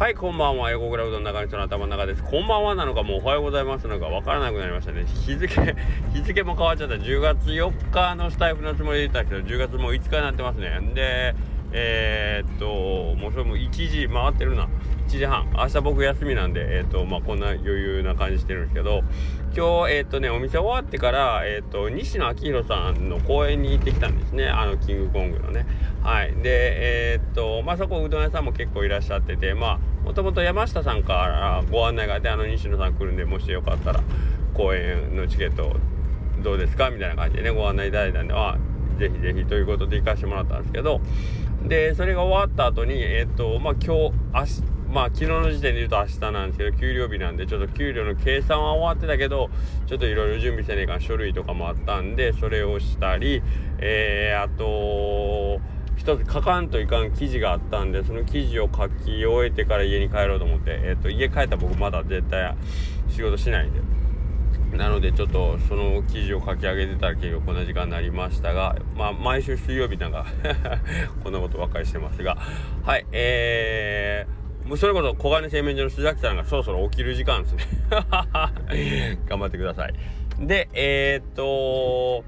はい、こんばんは。横倉うどん中の人の頭の中です。こんばんはなのか、もうおはようございますなのか、わからなくなりましたね。日付、日付も変わっちゃった。10月4日のスタイフのつもりで言ったけど、10月もう5日になってますね。で、えー、っと、もうそれも1時回ってるな。1時半。明日僕休みなんで、えー、っと、まあ、こんな余裕な感じしてるんですけど、今日、えー、っとね、お店終わってから、えっと、西野昭弘さんの公園に行ってきたんですね。あの、キングコングのね。はい。で、えっと、まあ、そこうどん屋さんも結構いらっしゃってて、まあ、もともと山下さんからご案内があって、あの、西野さん来るんで、もしよかったら、公園のチケットどうですかみたいな感じでね、ご案内いただいたんで、あ、ぜひぜひということで行かしてもらったんですけど、でそれが終わった後にえっ、とまあ今日明日まあ昨日の時点で言うと明日なんですけど給料日なんでちょっと給料の計算は終わってたけどちょっといろいろ準備せねえか書類とかもあったんでそれをしたりえー、あと一つ書かんといかん記事があったんでその記事を書き終えてから家に帰ろうと思って、えーと、家帰ったら僕まだ絶対仕事しないんで。なのでちょっとその記事を書き上げてたら結局こんな時間になりましたがまあ毎週水曜日なんか こんなことばっかりしてますが。はいえー、もうそれこそ小金製麺所の須崎さんがそろそろ起きる時間ですね。頑張ってください。でえー、っと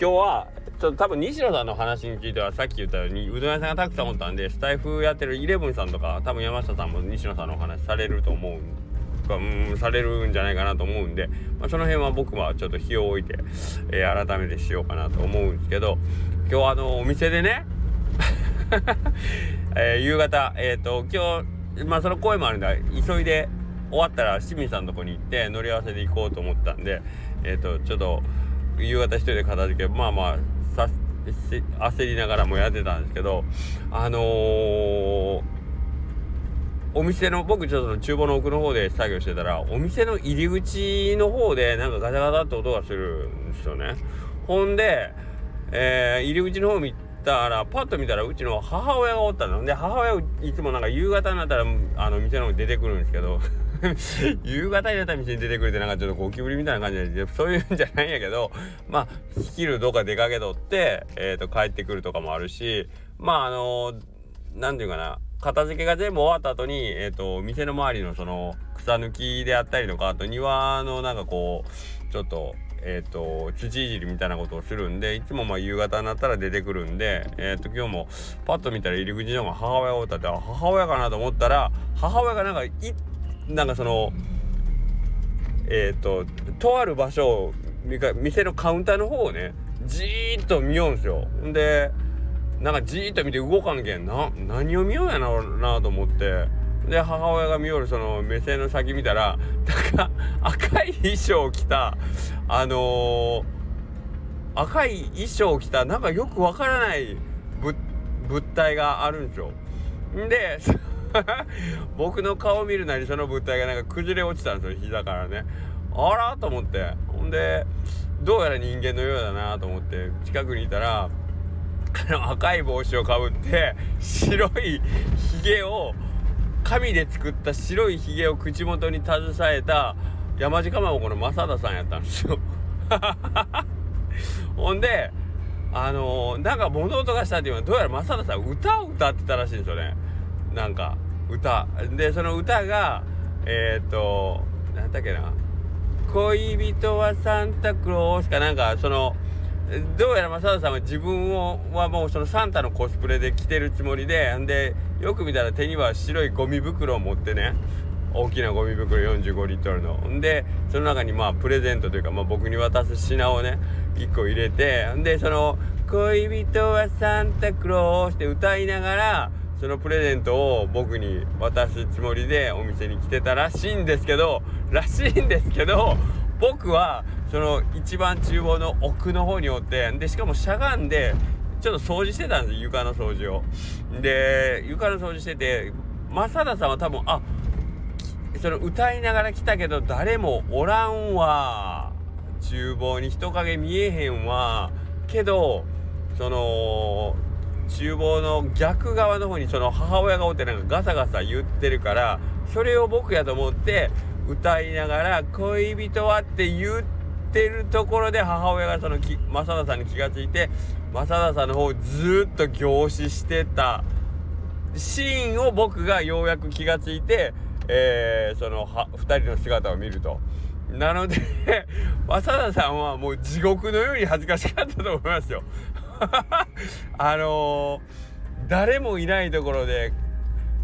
今日はちょっと多分西野さんの話についてはさっき言ったようにうどん屋さんがたくさんおったんでスタイフやってるイレブンさんとか多分山下さんも西野さんのお話されると思うんでか、うん、されるんじゃないかなと思うんで、まあ、その辺は僕はちょっと日を置いて、えー、改めてしようかなと思うんですけど今日あのお店でね、えー、夕方えっ、ー、と今日まあその声もあるんで急いで終わったら清水さんのとこに行って乗り合わせで行こうと思ったんでえっ、とちょっと夕方一人で片付けまあまあ焦りながらもやってたんですけどあのーお店の僕ちょっと厨房の奥の方で作業してたらお店の入り口の方でなんかガタガタって音がするんですよね。ほんで、えー、入り口の方見たらパッと見たらうちの母親がおったの。で母親いつもなんか夕方になったらあの店の方に出てくるんですけど 夕方になったら店に出てくるってなんかちょっとゴキブリみたいな感じでそういうんじゃないんやけど まあ昼どっか出かけとって、えーと、帰ってくるとかもあるしまああの何、て言うかな片付けが全部終わった後に、えっ、ー、と、店の周りのその草抜きであったりとか、あと庭のなんかこう、ちょっと、えっ、ー、と、土いじりみたいなことをするんで、いつもまあ夕方になったら出てくるんで、えっ、ー、と、今日もパッと見たら入り口の方が母親がおって、母親かなと思ったら、母親がなんか、い、なんかその、えっ、と、とある場所を、店のカウンターの方をね、じーっと見ようんですよ。で、なんかじーっと見て動かんけんな何を見ようやなと思ってで母親が見よるその目線の先見たらなんか赤い衣装を着たあのー、赤い衣装を着たなんかよくわからない物体があるんですよ。で僕の顔見るなりその物体がなんか崩れ落ちたんですよ膝からね。あらと思って。ほんでどうやら人間のようだなと思って近くにいたらあの赤い帽子をかぶって白いひげを紙で作った白いひげを口元に携えた山地かまぼこの正田さんやったんですよ。ほんであのー、なんか物音がしたっていうのはどうやら正田さん歌を歌ってたらしいんですよね。なんか歌。でその歌がえっ、ー、と何だっけな。恋人はサンタクロースかなんかそのどうやら正田さんは自分をはもうそのサンタのコスプレで着てるつもりででよく見たら手には白いゴミ袋を持ってね大きなゴミ袋45リットルの。でその中にまあプレゼントというか、まあ、僕に渡す品をね1個入れてでその「恋人はサンタクロース」って歌いながらそのプレゼントを僕に渡すつもりでお店に来てたらしいんですけどらしいんですけど僕はその一番厨房の奥の方におってでしかもしゃがんでちょっと掃除してたんです床の掃除を。で床の掃除してて正田さんは多分あその歌いながら来たけど誰もおらんわ厨房に人影見えへんわけどその厨房の逆側の方にその母親がおってなんかガサガサ言ってるからそれを僕やと思って歌いながら「恋人は」って言ってるところで母親がその正田さんに気がついて正田さんの方をずっと凝視してたシーンを僕がようやく気がついて、えー、そのは2人の姿を見ると。なので 浅田さんはもう地獄のように恥ずかしかったと思いますよ。あのー、誰もいないところで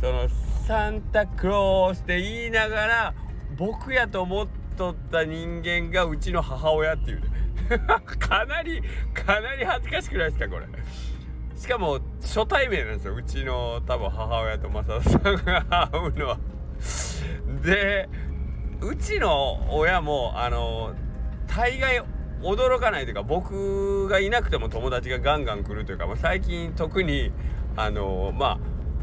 そのサンタクロースって言いながら僕やと思っとった人間がうちの母親っていうね。かなりかなり恥ずかしくないですかこれ。しかも初対面なんですようちの多分母親と正田さんが会うのは。でうちの親もあの大概驚かないというか僕がいなくても友達がガンガン来るというか、まあ、最近特にあのまあ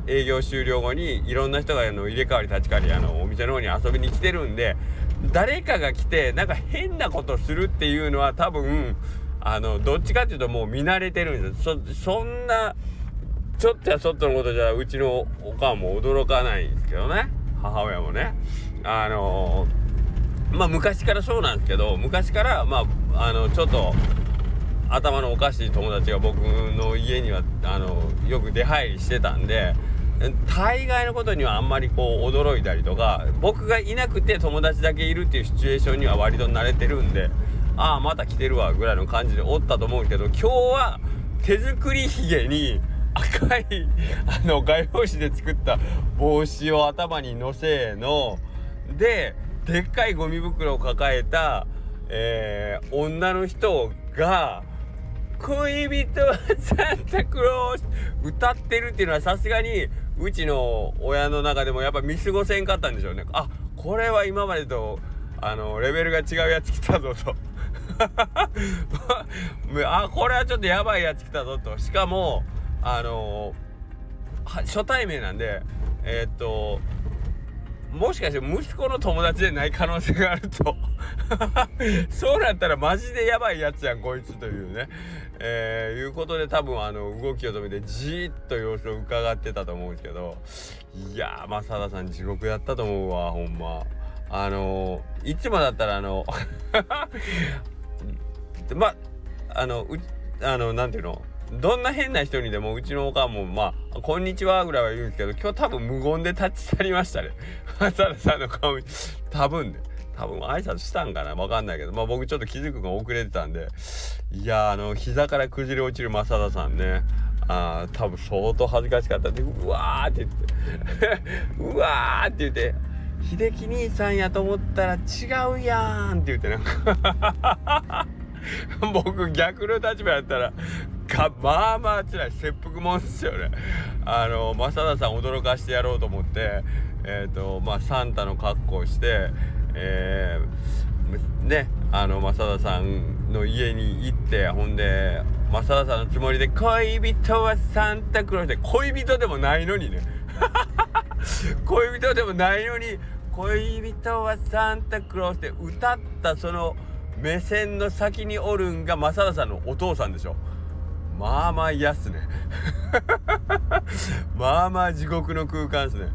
営業終了後にいろんな人があの入れ替わり立ち替わりあのお店の方に遊びに来てるんで誰かが来てなんか変なことするっていうのは多分あのどっちかっていうともう見慣れてるんですそそんなちょっとやそっとのことじゃうちのおかんも驚かないんですけどね。母親もね。あのまあ昔からそうなんですけど昔からまああのちょっと頭のおかしい友達が僕の家にはあのよく出入りしてたんで大概のことにはあんまりこう驚いたりとか僕がいなくて友達だけいるっていうシチュエーションには割と慣れてるんでああまた来てるわぐらいの感じでおったと思うけど今日は手作りひげに赤いあの画用紙で作った帽子を頭にのせの。ででっかいゴミ袋を抱えた、えー、女の人が 恋人はサンタクロース歌ってるっていうのはさすがにうちの親の中でもやっぱ見過ごせんかったんでしょうね。あこれは今までとあのレベルが違うやつ来たぞと。あこれはちょっとやばいやつ来たぞと。しかもあの初対面なんでえー、っともしかして息子の友達でない可能性があると。そうなったらマジでやばいやつやんこいつというね。えー、いうことで多分あの動きを止めてじーっと様子を伺ってたと思うんですけど。いやー正田さん地獄やったと思うわほんま。あのー、いつもだったらあの まあのうあのなんていうの？どんな変な人にでもうちのおかんもまあ「こんにちは」ぐらいは言うんですけど今日多分無言で立ち去りましたね。正田さんの顔多分ね。多分挨拶したんかな。わかんないけど。まあ僕ちょっと気づくのが遅れてたんで。いやあの膝から崩れ落ちる正田さんね。あ多分相当恥ずかしかったんでうわーって言って。うわーって言って。秀樹兄さんやと思ったら違うやんって言ってなんか。僕逆の立場やったらかまあまあつらい。切腹もんですよね。あの正田さん驚かしてやろうと思ってえっ、ー、とまあサンタの格好をしてえー、ねあの正田さんの家に行ってほんで正田さんのつもりで「恋人はサンタクロース」で恋人でもないのにね 恋人でもないのに「恋人はサンタクロース」って歌ったその目線の先におるんが正田さんのお父さんでしょ。まあまあ嫌っすね。まあまあ地獄の空間っすね。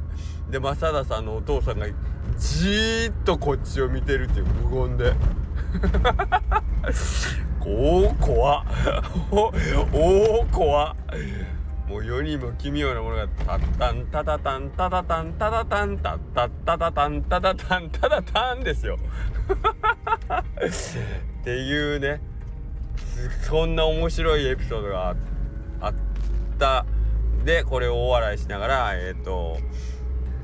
で正田さんのお父さんがじーっとこっちを見てるっていう無言で。おお怖っ。おお怖っ。もう世にも奇妙なものがタッタンタタタンタタタンタタタンタッタッタタタンタタタンタタタンですよ。っていうね。そんな面白いエピソードがあった。でこれを大笑いしながらえっ、ー、と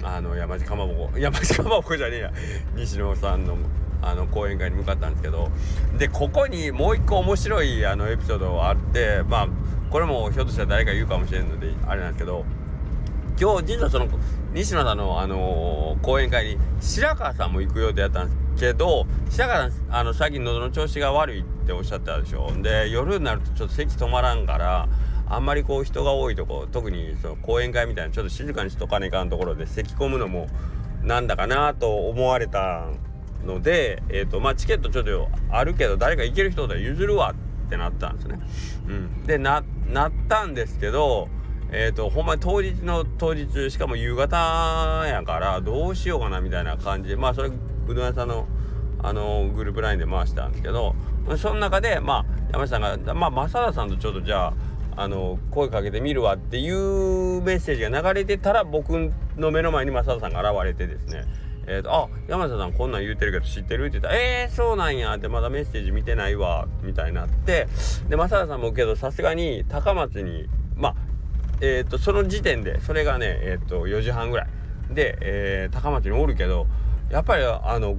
あの山地かまぼこ。山地かまぼこじゃねえや。西野さんのあの講演会に向かったんですけど。でここにもう一個面白いあのエピソードがあってまあこれもひょっとしたら誰か言うかもしれんのであれなんですけど。今日実はその西野さんの、あの、講演会に白川さんも行く予定やったんです。けど白川さんあの最近喉の調子が悪いっておっしゃったでしょで夜になるとちょっと咳止まらんからあんまりこう人が多いとこ特にその講演会みたいなちょっと静かにしとかねえかんところで咳込むのもなんだかなと思われたので、えーとまあ、チケットちょっとあるけど誰か行ける人だ譲るわってなったんですね。うん、でなったんですけどえーと、ほんまに当日の当日しかも夕方やからどうしようかなみたいな感じでまあそれうどん屋さんのあのグループラインで回したんですけどその中でまあ山下さんがまあ正田さんとちょっとじゃああの声かけてみるわっていうメッセージが流れてたら僕の目の前に正田さんが現れてですねえーと、あ山田さんこんなん言うてるけど知ってるって言ったら「えー、そうなんや」ってまだメッセージ見てないわみたいになってで正田さんもけどさすがに高松にまあえっ、ー、とその時点でそれがねえっ、ー、と4時半ぐらい。で、えー、高松におるけどやっぱりあの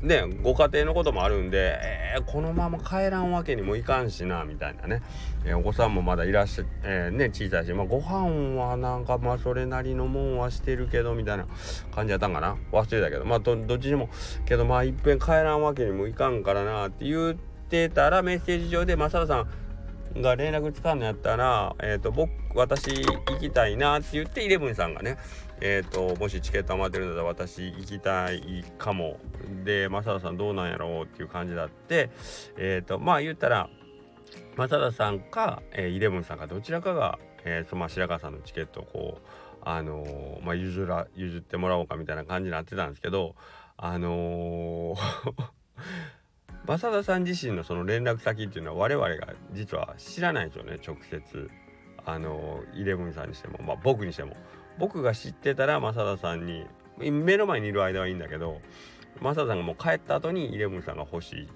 ねご家庭のこともあるんで、えー、このまま帰らんわけにもいかんしなみたいなね、えー、お子さんもまだいらっしゃ、えー、ね小さいし、まあ、ご飯はなんかまあそれなりのもんはしてるけどみたいな感じやったんかな。忘れたけど。まあどっちにもけどまあいっぺん帰らんわけにもいかんからなって言ってたらメッセージ上で正田さんが連絡つかんのやったら、えーと、僕私行きたいなって言ってイレブンさんがねえーと、もしチケット余ってるんだったら私行きたいかも。で正田さんどうなんやろうっていう感じだってえ、ー、とまあ言ったら正田さんか、えー、イレブンさんかどちらかが、えーとまあ、白川さんのチケットをこうあのー、まあ、譲ら譲ってもらおうかみたいな感じになってたんですけどあの 正田さん自身のその連絡先っていうのは我々が実は知らないんですよね直接あのイレブンさんにしても、まあ、僕にしても。僕が知ってたら正田さんに目の前にいる間はいいんだけど正田さんがもう帰った後にイレブンさんが欲しい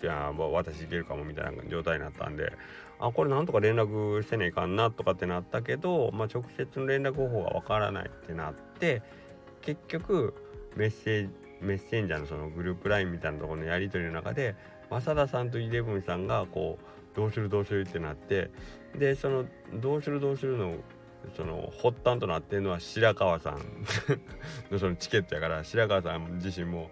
じゃあ私行けるかもみたいな状態になったんであこれなんとか連絡してねえかんなとかってなったけど、まあ、直接の連絡方法がわからないってなって結局メッセージメッセンジャーのそのグループ LINE みたいなところのやり取りの中で正田さんとイレブンさんがこうどうするどうするってなってでそのどうするどうするのその発端となってるのは白川さん。の そのチケットやから白川さん自身も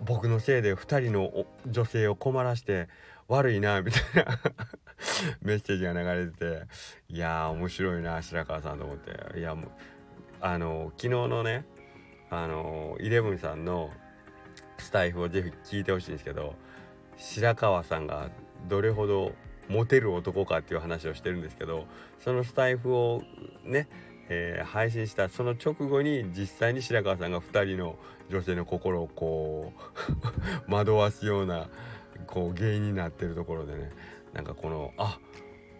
僕のせいで2人の女性を困らして悪いなみたいな。メッセージが流れてていやー面白いな白川さんと思って。いやもうあの昨日のねあのイレブンさんのスタイフをぜひ聞いてほしいんですけど白川さんがどれほどモテる男かっていう話をしてるんですけどそのスタイフをね、えー、配信したその直後に実際に白川さんが2人の女性の心をこう惑わすようなこう原因になってるところでねなんかこのあ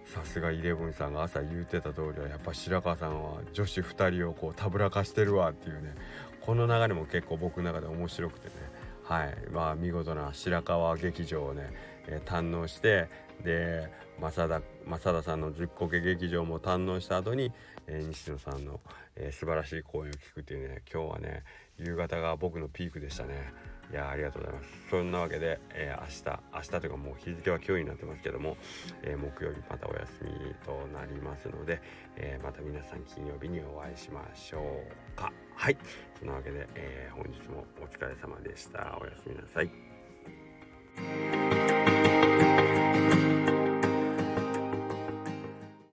さすがイレブンさんが朝言ってた通りはやっぱ白川さんは女子2人をこうたぶらかしてるわっていうねこの流れも結構僕の中で面白くてね。はい。まあ見事な白川劇場をね、えー、堪能してで正田正田さんの十個家劇場も堪能した後に、えー、西野さんの、えー、素晴らしい公演を聞くっていうね今日はね夕方が僕のピークでしたね。いやありがとうございます。そんなわけで、えー、明日明日というかもう日付は今日になってますけども、えー、木曜日またお休みとなりますので、え、また皆さん金曜日にお会いしましょうか。はい。そんなわけで、えー、本日もお疲れ様でした。おやすみなさい。